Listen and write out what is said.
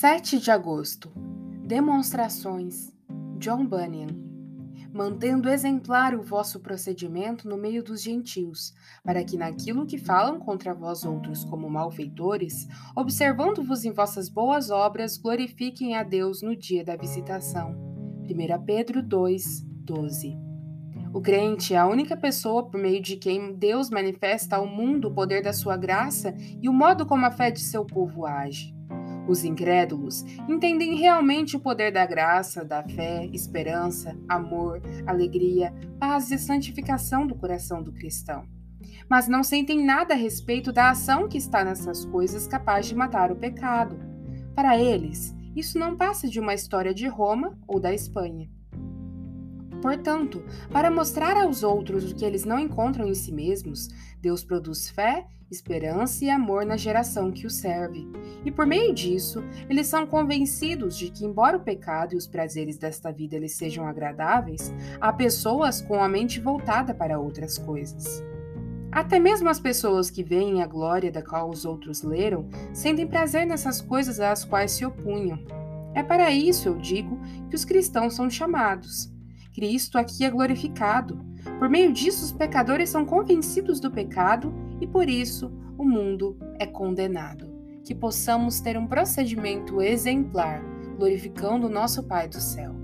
7 de agosto. Demonstrações. John Bunyan. Mantendo exemplar o vosso procedimento no meio dos gentios, para que naquilo que falam contra vós outros como malfeitores, observando-vos em vossas boas obras, glorifiquem a Deus no dia da visitação. 1 Pedro 2, 12. O crente é a única pessoa por meio de quem Deus manifesta ao mundo o poder da sua graça e o modo como a fé de seu povo age. Os incrédulos entendem realmente o poder da graça, da fé, esperança, amor, alegria, paz e santificação do coração do cristão. Mas não sentem nada a respeito da ação que está nessas coisas capaz de matar o pecado. Para eles, isso não passa de uma história de Roma ou da Espanha. Portanto, para mostrar aos outros o que eles não encontram em si mesmos, Deus produz fé, esperança e amor na geração que o serve. E por meio disso, eles são convencidos de que, embora o pecado e os prazeres desta vida lhes sejam agradáveis, há pessoas com a mente voltada para outras coisas. Até mesmo as pessoas que veem a glória da qual os outros leram sentem prazer nessas coisas às quais se opunham. É para isso, eu digo, que os cristãos são chamados. Cristo aqui é glorificado. Por meio disso, os pecadores são convencidos do pecado e por isso o mundo é condenado. Que possamos ter um procedimento exemplar, glorificando o nosso Pai do céu.